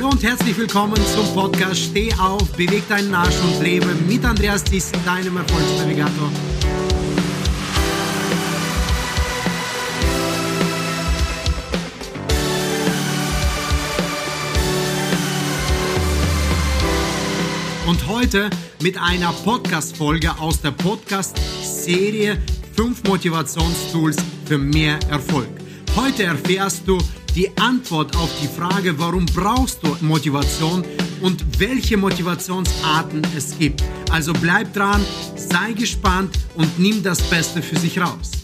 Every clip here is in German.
Hallo und herzlich willkommen zum Podcast Steh auf, beweg deinen Arsch und lebe mit Andreas Thyssen, deinem Erfolgsnavigator. Und heute mit einer Podcast-Folge aus der Podcast-Serie 5 Motivationstools für mehr Erfolg. Heute erfährst du die Antwort auf die Frage, warum brauchst du Motivation und welche Motivationsarten es gibt. Also bleib dran, sei gespannt und nimm das Beste für sich raus.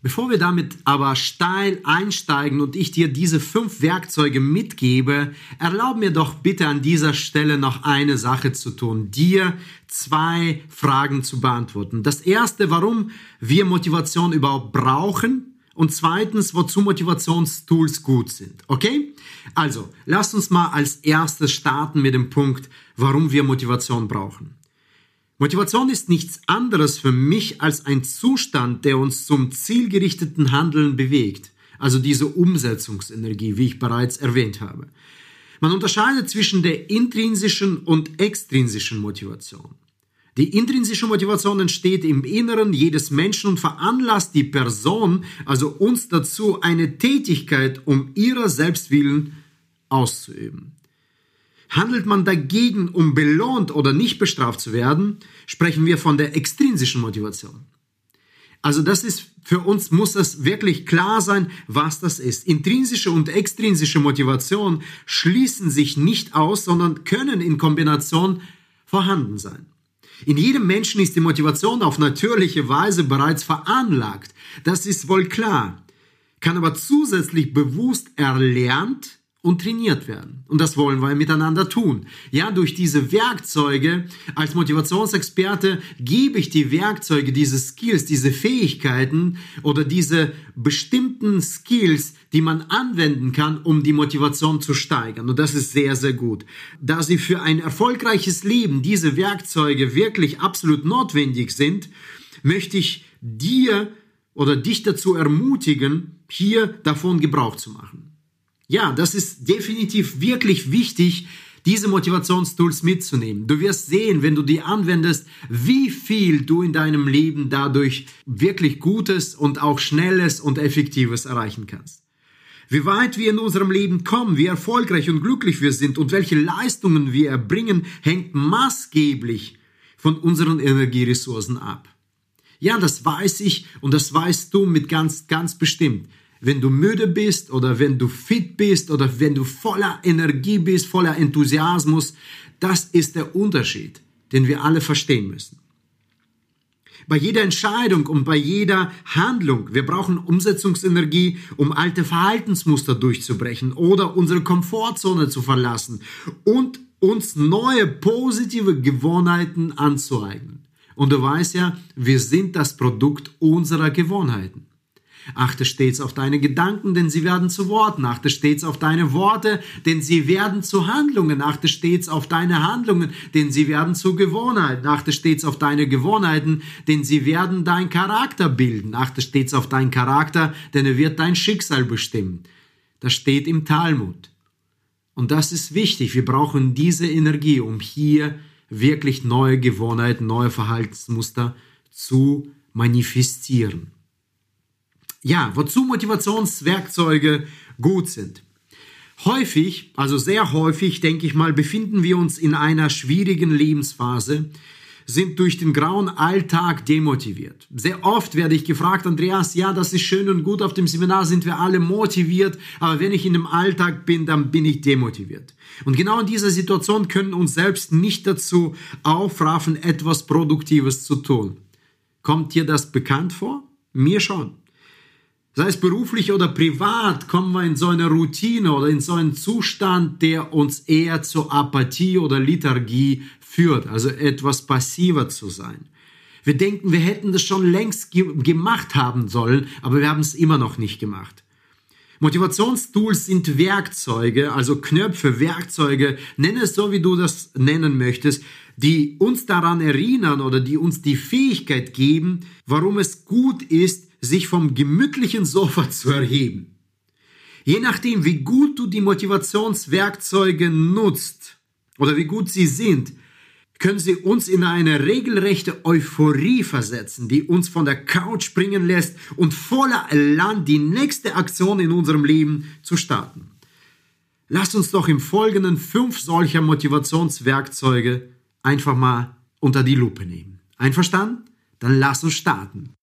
Bevor wir damit aber steil einsteigen und ich dir diese fünf Werkzeuge mitgebe, erlaub mir doch bitte an dieser Stelle noch eine Sache zu tun, dir zwei Fragen zu beantworten. Das erste, warum wir Motivation überhaupt brauchen und zweitens, wozu Motivationstools gut sind. Okay? Also, lass uns mal als erstes starten mit dem Punkt, warum wir Motivation brauchen. Motivation ist nichts anderes für mich als ein Zustand, der uns zum zielgerichteten Handeln bewegt, also diese Umsetzungsenergie, wie ich bereits erwähnt habe. Man unterscheidet zwischen der intrinsischen und extrinsischen Motivation. Die intrinsische Motivation entsteht im Inneren jedes Menschen und veranlasst die Person, also uns dazu, eine Tätigkeit um ihrer Selbstwillen auszuüben. Handelt man dagegen, um belohnt oder nicht bestraft zu werden, sprechen wir von der extrinsischen Motivation. Also das ist für uns muss es wirklich klar sein, was das ist. Intrinsische und extrinsische Motivation schließen sich nicht aus, sondern können in Kombination vorhanden sein. In jedem Menschen ist die Motivation auf natürliche Weise bereits veranlagt. Das ist wohl klar. Kann aber zusätzlich bewusst erlernt und trainiert werden. Und das wollen wir miteinander tun. Ja, durch diese Werkzeuge als Motivationsexperte gebe ich die Werkzeuge, diese Skills, diese Fähigkeiten oder diese bestimmten Skills, die man anwenden kann, um die Motivation zu steigern. Und das ist sehr, sehr gut. Da sie für ein erfolgreiches Leben diese Werkzeuge wirklich absolut notwendig sind, möchte ich dir oder dich dazu ermutigen, hier davon Gebrauch zu machen. Ja, das ist definitiv wirklich wichtig, diese Motivationstools mitzunehmen. Du wirst sehen, wenn du die anwendest, wie viel du in deinem Leben dadurch wirklich Gutes und auch Schnelles und Effektives erreichen kannst. Wie weit wir in unserem Leben kommen, wie erfolgreich und glücklich wir sind und welche Leistungen wir erbringen, hängt maßgeblich von unseren Energieressourcen ab. Ja, das weiß ich und das weißt du mit ganz, ganz bestimmt wenn du müde bist oder wenn du fit bist oder wenn du voller Energie bist, voller Enthusiasmus, das ist der Unterschied, den wir alle verstehen müssen. Bei jeder Entscheidung und bei jeder Handlung, wir brauchen Umsetzungsenergie, um alte Verhaltensmuster durchzubrechen oder unsere Komfortzone zu verlassen und uns neue positive Gewohnheiten anzueignen. Und du weißt ja, wir sind das Produkt unserer Gewohnheiten. Achte stets auf deine Gedanken, denn sie werden zu Worten. Achte stets auf deine Worte, denn sie werden zu Handlungen. Achte stets auf deine Handlungen, denn sie werden zu Gewohnheiten. Achte stets auf deine Gewohnheiten, denn sie werden dein Charakter bilden. Achte stets auf deinen Charakter, denn er wird dein Schicksal bestimmen. Das steht im Talmud. Und das ist wichtig. Wir brauchen diese Energie, um hier wirklich neue Gewohnheiten, neue Verhaltensmuster zu manifestieren ja, wozu Motivationswerkzeuge gut sind. Häufig, also sehr häufig, denke ich mal, befinden wir uns in einer schwierigen Lebensphase, sind durch den grauen Alltag demotiviert. Sehr oft werde ich gefragt, Andreas, ja, das ist schön und gut, auf dem Seminar sind wir alle motiviert, aber wenn ich in dem Alltag bin, dann bin ich demotiviert. Und genau in dieser Situation können uns selbst nicht dazu aufraffen, etwas Produktives zu tun. Kommt dir das bekannt vor? Mir schon. Sei es beruflich oder privat, kommen wir in so eine Routine oder in so einen Zustand, der uns eher zur Apathie oder Lethargie führt, also etwas passiver zu sein. Wir denken, wir hätten das schon längst ge gemacht haben sollen, aber wir haben es immer noch nicht gemacht. Motivationstools sind Werkzeuge, also Knöpfe, Werkzeuge, nenne es so, wie du das nennen möchtest, die uns daran erinnern oder die uns die Fähigkeit geben, warum es gut ist, sich vom gemütlichen Sofa zu erheben. Je nachdem, wie gut du die Motivationswerkzeuge nutzt oder wie gut sie sind, können sie uns in eine regelrechte Euphorie versetzen, die uns von der Couch springen lässt und voller Elan die nächste Aktion in unserem Leben zu starten. Lasst uns doch im Folgenden fünf solcher Motivationswerkzeuge einfach mal unter die Lupe nehmen. Einverstanden? Dann lass uns starten.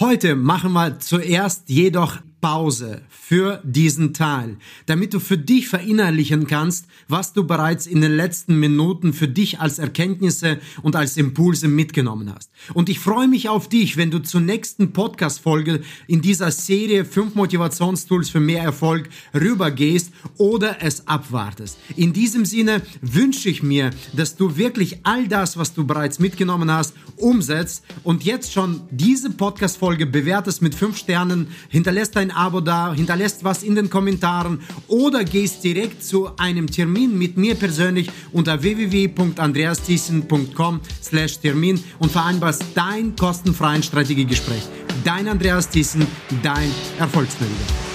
Heute machen wir zuerst jedoch Pause für diesen Teil, damit du für dich verinnerlichen kannst, was du bereits in den letzten Minuten für dich als Erkenntnisse und als Impulse mitgenommen hast. Und ich freue mich auf dich, wenn du zur nächsten Podcast-Folge in dieser Serie 5 Motivationstools für mehr Erfolg rübergehst oder es abwartest. In diesem Sinne wünsche ich mir, dass du wirklich all das, was du bereits mitgenommen hast, umsetzt und jetzt schon diese Podcast-Folge bewertest mit 5 Sternen, hinterlässt dein Abo da, hinterlässt was in den Kommentaren oder gehst direkt zu einem Termin mit mir persönlich unter www.andreasthyssen.com slash Termin und vereinbarst dein kostenfreien Strategiegespräch. Dein Andreas Thyssen, dein Erfolgsmanager.